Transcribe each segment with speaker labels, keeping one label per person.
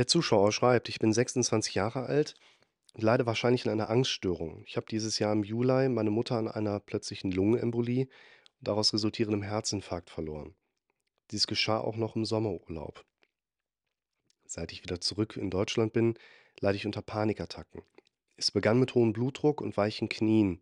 Speaker 1: Der Zuschauer schreibt, ich bin 26 Jahre alt und leide wahrscheinlich an einer Angststörung. Ich habe dieses Jahr im Juli meine Mutter an einer plötzlichen Lungenembolie und daraus resultierendem Herzinfarkt verloren. Dies geschah auch noch im Sommerurlaub. Seit ich wieder zurück in Deutschland bin, leide ich unter Panikattacken. Es begann mit hohem Blutdruck und weichen Knien.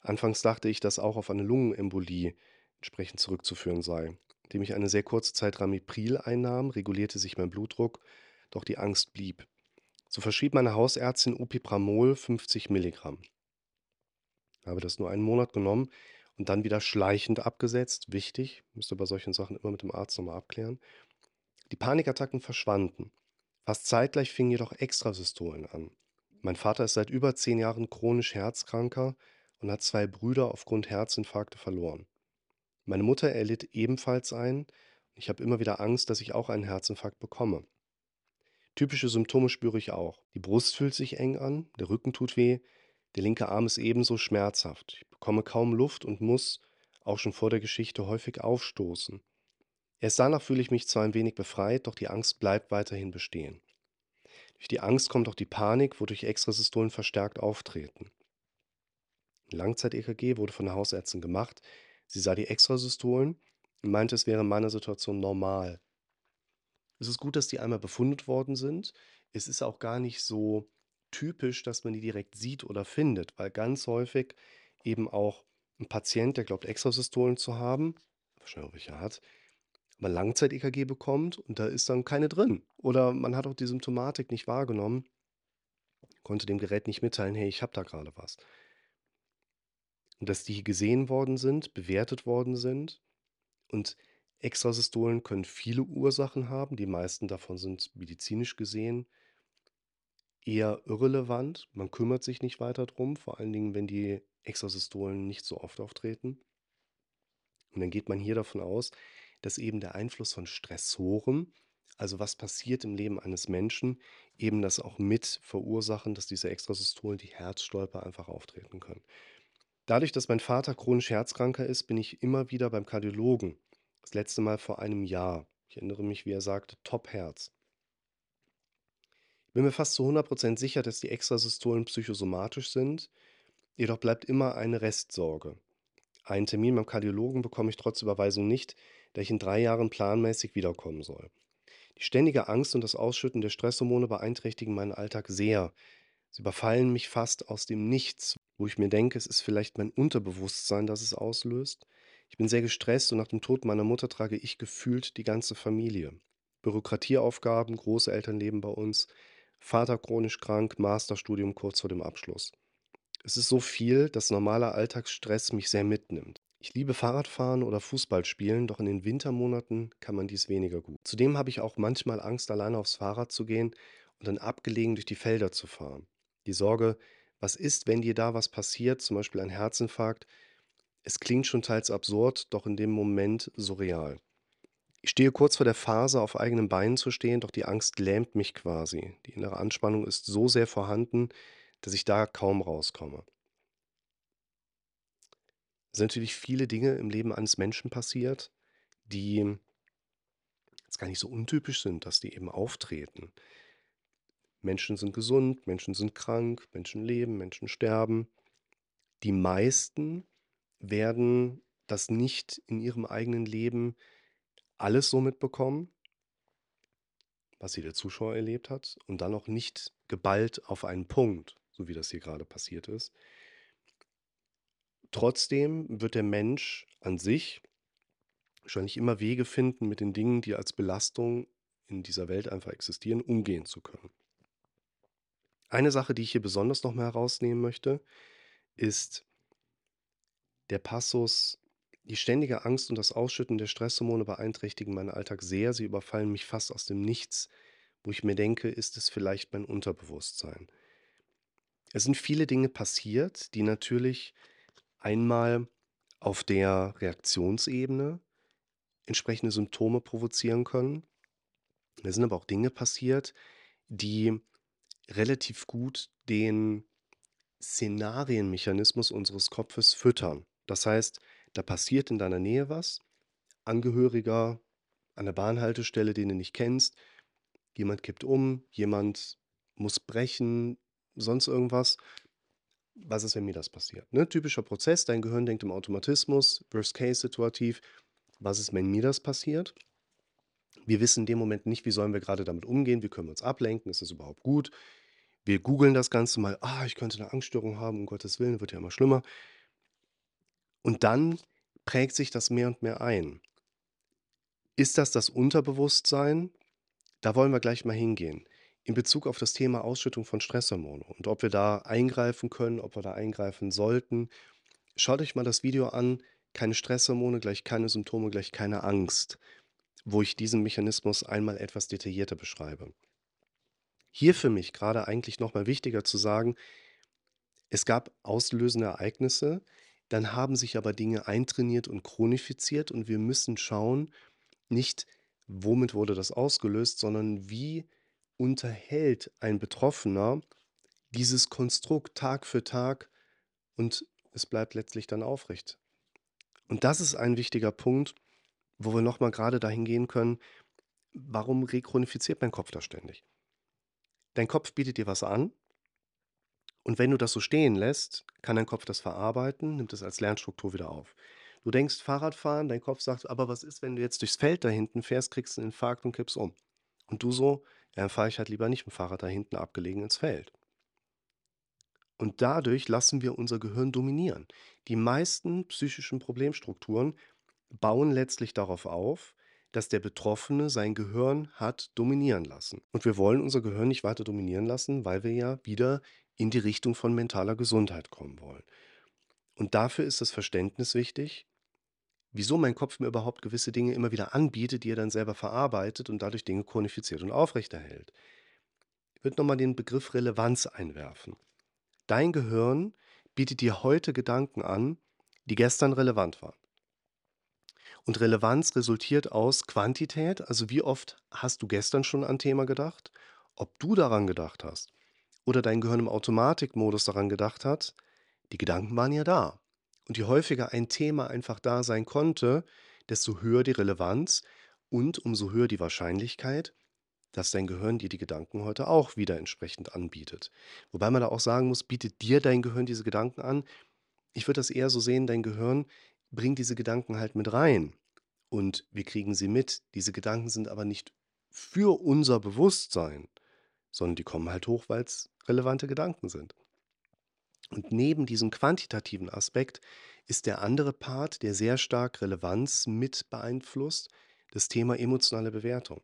Speaker 1: Anfangs dachte ich, dass auch auf eine Lungenembolie entsprechend zurückzuführen sei. Indem ich eine sehr kurze Zeit Ramipril einnahm, regulierte sich mein Blutdruck, doch die Angst blieb. So verschrieb meine Hausärztin Opipramol 50 Milligramm. Habe das nur einen Monat genommen und dann wieder schleichend abgesetzt. Wichtig, müsste bei solchen Sachen immer mit dem Arzt nochmal abklären. Die Panikattacken verschwanden. Fast zeitgleich fingen jedoch Extrasystolen an. Mein Vater ist seit über zehn Jahren chronisch Herzkranker und hat zwei Brüder aufgrund Herzinfarkte verloren. Meine Mutter erlitt ebenfalls einen. Ich habe immer wieder Angst, dass ich auch einen Herzinfarkt bekomme. Typische Symptome spüre ich auch. Die Brust fühlt sich eng an, der Rücken tut weh, der linke Arm ist ebenso schmerzhaft. Ich bekomme kaum Luft und muss, auch schon vor der Geschichte, häufig aufstoßen. Erst danach fühle ich mich zwar ein wenig befreit, doch die Angst bleibt weiterhin bestehen. Durch die Angst kommt auch die Panik, wodurch Extrasystolen verstärkt auftreten. Ein Langzeit-EKG wurde von der Hausärztin gemacht. Sie sah die Extrasystolen und meinte, es wäre in meiner Situation normal. Es ist gut, dass die einmal befundet worden sind. Es ist auch gar nicht so typisch, dass man die direkt sieht oder findet, weil ganz häufig eben auch ein Patient, der glaubt, Extrasystolen zu haben, wahrscheinlich auch welche hat, aber Langzeit-EKG bekommt und da ist dann keine drin. Oder man hat auch die Symptomatik nicht wahrgenommen, konnte dem Gerät nicht mitteilen, hey, ich habe da gerade was. Und dass die gesehen worden sind, bewertet worden sind und Extrasystolen können viele Ursachen haben. Die meisten davon sind medizinisch gesehen eher irrelevant. Man kümmert sich nicht weiter drum, vor allen Dingen, wenn die Extrasystolen nicht so oft auftreten. Und dann geht man hier davon aus, dass eben der Einfluss von Stressoren, also was passiert im Leben eines Menschen, eben das auch mit verursachen, dass diese Extrasystolen, die Herzstolper einfach auftreten können. Dadurch, dass mein Vater chronisch Herzkranker ist, bin ich immer wieder beim Kardiologen. Das letzte Mal vor einem Jahr. Ich erinnere mich, wie er sagte, Top-Herz. Ich bin mir fast zu 100% sicher, dass die Extrasystolen psychosomatisch sind. Jedoch bleibt immer eine Restsorge. Einen Termin beim Kardiologen bekomme ich trotz Überweisung nicht, da ich in drei Jahren planmäßig wiederkommen soll. Die ständige Angst und das Ausschütten der Stresshormone beeinträchtigen meinen Alltag sehr. Sie überfallen mich fast aus dem Nichts, wo ich mir denke, es ist vielleicht mein Unterbewusstsein, das es auslöst. Ich bin sehr gestresst und nach dem Tod meiner Mutter trage ich gefühlt die ganze Familie. Bürokratieaufgaben, Großeltern leben bei uns, Vater chronisch krank, Masterstudium kurz vor dem Abschluss. Es ist so viel, dass normaler Alltagsstress mich sehr mitnimmt. Ich liebe Fahrradfahren oder Fußball spielen, doch in den Wintermonaten kann man dies weniger gut. Zudem habe ich auch manchmal Angst, alleine aufs Fahrrad zu gehen und dann abgelegen durch die Felder zu fahren. Die Sorge, was ist, wenn dir da was passiert, zum Beispiel ein Herzinfarkt, es klingt schon teils absurd, doch in dem Moment surreal. Ich stehe kurz vor der Phase, auf eigenen Beinen zu stehen, doch die Angst lähmt mich quasi. Die innere Anspannung ist so sehr vorhanden, dass ich da kaum rauskomme. Es sind natürlich viele Dinge im Leben eines Menschen passiert, die jetzt gar nicht so untypisch sind, dass die eben auftreten. Menschen sind gesund, Menschen sind krank, Menschen leben, Menschen sterben. Die meisten werden das nicht in ihrem eigenen Leben alles so mitbekommen, was hier der Zuschauer erlebt hat, und dann auch nicht geballt auf einen Punkt, so wie das hier gerade passiert ist. Trotzdem wird der Mensch an sich wahrscheinlich immer Wege finden, mit den Dingen, die als Belastung in dieser Welt einfach existieren, umgehen zu können. Eine Sache, die ich hier besonders noch mal herausnehmen möchte, ist der Passus: „Die ständige Angst und das Ausschütten der Stresshormone beeinträchtigen meinen Alltag sehr. Sie überfallen mich fast aus dem Nichts“, wo ich mir denke: „Ist es vielleicht mein Unterbewusstsein?“ Es sind viele Dinge passiert, die natürlich einmal auf der Reaktionsebene entsprechende Symptome provozieren können. Es sind aber auch Dinge passiert, die relativ gut den Szenarienmechanismus unseres Kopfes füttern. Das heißt, da passiert in deiner Nähe was, Angehöriger an der Bahnhaltestelle, den du nicht kennst, Jemand kippt um, jemand muss brechen, sonst irgendwas. Was ist, wenn mir das passiert? Ne? Typischer Prozess, dein Gehirn denkt im Automatismus, Worst-Case-Situativ. Was ist, wenn mir das passiert? Wir wissen in dem Moment nicht, wie sollen wir gerade damit umgehen, wie können wir uns ablenken, ist das überhaupt gut? Wir googeln das Ganze mal, ah, ich könnte eine Angststörung haben, um Gottes Willen, wird ja immer schlimmer. Und dann prägt sich das mehr und mehr ein. Ist das das Unterbewusstsein? Da wollen wir gleich mal hingehen. In Bezug auf das Thema Ausschüttung von Stresshormonen und ob wir da eingreifen können, ob wir da eingreifen sollten. Schaut euch mal das Video an, keine Stresshormone gleich keine Symptome gleich keine Angst, wo ich diesen Mechanismus einmal etwas detaillierter beschreibe. Hier für mich gerade eigentlich noch mal wichtiger zu sagen, es gab auslösende Ereignisse, dann haben sich aber Dinge eintrainiert und chronifiziert und wir müssen schauen, nicht womit wurde das ausgelöst, sondern wie unterhält ein Betroffener dieses Konstrukt Tag für Tag und es bleibt letztlich dann aufrecht. Und das ist ein wichtiger Punkt, wo wir noch mal grade dahin gehen können, warum rechronifiziert mein Kopf da ständig? Dein Kopf bietet dir was an und wenn du das so stehen lässt, kann dein Kopf das verarbeiten, nimmt es als Lernstruktur wieder auf. Du denkst Fahrradfahren, dein Kopf sagt: „Aber was ist, wenn du jetzt durchs Feld da hinten fährst, kriegst 'n Infarkt und kippst um?“ Und du so: „Ja, dann fahre ich halt lieber nicht mit'm Fahrrad da hinten abgelegen ins Feld.“ Und dadurch lassen wir unser Gehirn dominieren. Die meisten psychischen Problemstrukturen bauen letztlich darauf auf, dass der Betroffene sein Gehirn hat dominieren lassen. Und wir wollen unser Gehirn nicht weiter dominieren lassen, weil wir ja wieder in die Richtung von mentaler Gesundheit kommen wollen. Und dafür ist das Verständnis wichtig, wieso mein Kopf mir überhaupt gewisse Dinge immer wieder anbietet, die er dann selber verarbeitet und dadurch Dinge chronifiziert und aufrechterhält. Ich würde noch mal den Begriff Relevanz einwerfen. Dein Gehirn bietet dir heute Gedanken an, die gestern relevant waren. Und Relevanz resultiert aus Quantität, also wie oft hast du gestern schon an Thema gedacht, ob du daran gedacht hast oder dein Gehirn im Automatikmodus daran gedacht hat, die Gedanken waren ja da. Und je häufiger ein Thema einfach da sein konnte, desto höher die Relevanz und umso höher die Wahrscheinlichkeit, dass dein Gehirn dir die Gedanken heute auch wieder entsprechend anbietet. Wobei man da auch sagen muss, bietet dir dein Gehirn diese Gedanken an? Ich würde das eher so sehen, dein Gehirn bringt diese Gedanken halt mit rein und wir kriegen sie mit. Diese Gedanken sind aber nicht für unser Bewusstsein, sondern die kommen halt hoch, weil's relevante Gedanken sind. Und neben diesem quantitativen Aspekt ist der andere Part, der sehr stark Relevanz mit beeinflusst, das Thema emotionale Bewertung.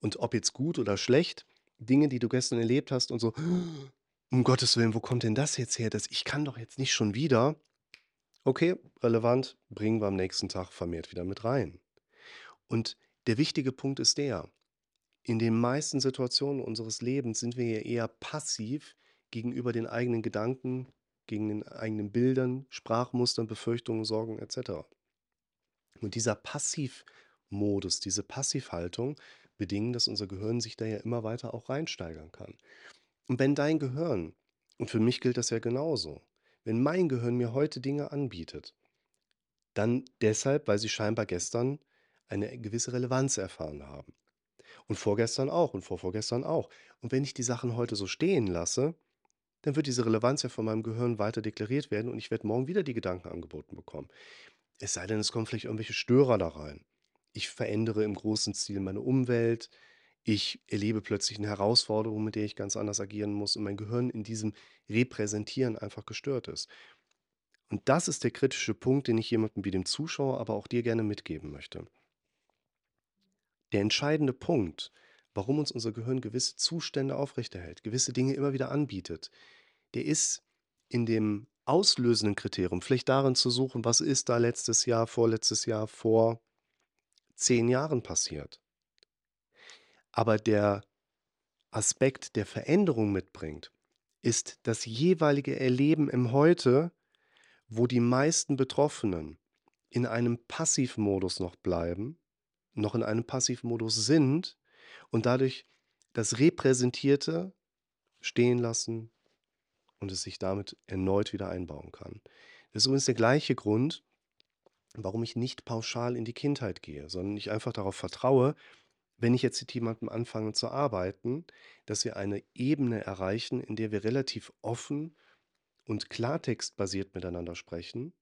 Speaker 1: Und ob jetzt gut oder schlecht, Dinge, die du gestern erlebt hast und so: „Um Gottes Willen, wo kommt denn das jetzt her? Das ich kann doch jetzt nicht schon wieder.“ Okay, relevant, bringen wir am nächsten Tag vermehrt wieder mit rein. Und der wichtige Punkt ist der: In den meisten Situationen unseres Lebens sind wir ja eher passiv gegenüber den eigenen Gedanken, gegen den eigenen Bildern, Sprachmustern, Befürchtungen, Sorgen et cetera. Und dieser Passivmodus, diese Passivhaltung bedingen, dass unser Gehirn sich da ja immer weiter auch reinsteigern kann. Und wenn dein Gehirn und für mich gilt das ja genauso, wenn mein Gehirn mir heute Dinge anbietet, dann deshalb, weil sie scheinbar gestern eine gewisse Relevanz erfahren haben. Und vorgestern auch und vorvorgestern auch. Und wenn ich die Sachen heute so stehen lasse, dann wird diese Relevanz ja von meinem Gehirn weiter deklariert werden und ich werde morgen wieder die Gedanken angeboten bekommen. Es sei denn, es kommen vielleicht irgendwelche Störer da rein. Ich verändere im großen Stil meine Umwelt. Ich erlebe plötzlich 'ne Herausforderung, mit der ich ganz anders agieren muss und mein Gehirn in diesem Repräsentieren einfach gestört ist. Und das ist der kritische Punkt, den ich jemandem wie dem Zuschauer, aber auch dir gerne mitgeben möchte. Der entscheidende Punkt, warum uns unser Gehirn gewisse Zustände aufrechterhält, gewisse Dinge immer wieder anbietet, der ist in dem auslösenden Kriterium, vielleicht darin zu suchen, was ist da letztes Jahr, vorletztes Jahr, vor 10 Jahren passiert. Aber der Aspekt, der Veränderung mitbringt, ist das jeweilige Erleben im Heute, wo die meisten Betroffenen in einem Passivmodus noch bleiben, noch in einem Passivmodus sind und dadurch das Repräsentierte stehen lassen und es sich damit erneut wieder einbauen kann. Das ist übrigens der gleiche Grund, warum ich nicht pauschal in die Kindheit gehe, sondern ich einfach darauf vertraue, wenn ich jetzt mit jemandem anfange zu arbeiten, dass wir eine Ebene erreichen, in der wir relativ offen und klartextbasiert miteinander sprechen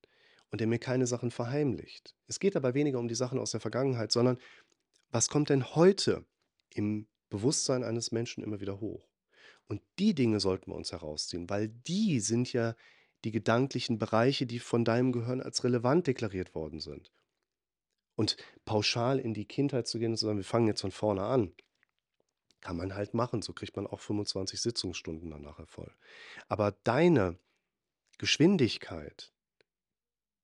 Speaker 1: und der mir keine Sachen verheimlicht. Es geht aber weniger um die Sachen aus der Vergangenheit, sondern was kommt denn heute im Bewusstsein eines Menschen immer wieder hoch? Und die Dinge sollten wir uns herausziehen, weil die sind ja die gedanklichen Bereiche, die von deinem Gehirn als relevant deklariert worden sind. Und pauschal in die Kindheit zu gehen und zu sagen: „Wir fangen jetzt von vorne an“, kann man halt machen. So kriegt man auch 25 Sitzungsstunden dann nachher voll. Aber deine Geschwindigkeit,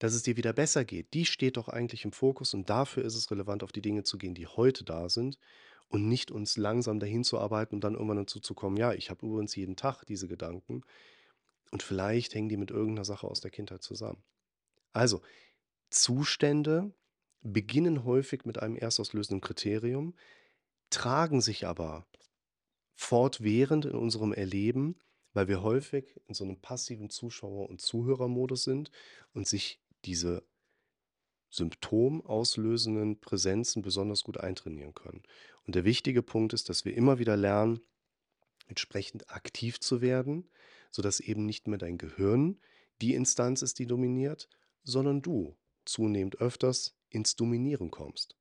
Speaker 1: dass es dir wieder besser geht, die steht doch eigentlich im Fokus und dafür ist es relevant, auf die Dinge zu gehen, die heute da sind und nicht uns langsam dahin zu arbeiten und dann irgendwann dazu zu kommen: „Ja, ich habe übrigens jeden Tag diese Gedanken und vielleicht hängen die mit irgendeiner Sache aus der Kindheit zusammen.“ Also, Zustände beginnen häufig mit einem erstauslösenden Kriterium, tragen sich aber fortwährend in unserem Erleben, weil wir häufig in so einem passiven Zuschauer und Zuhörermodus sind und sich diese symptomauslösenden Präsenzen besonders gut eintrainieren können. Und der wichtige Punkt ist, dass wir immer wieder lernen, entsprechend aktiv zu werden, sodass eben nicht mehr dein Gehirn die Instanz ist, die dominiert, sondern du zunehmend öfters ins Dominieren kommst.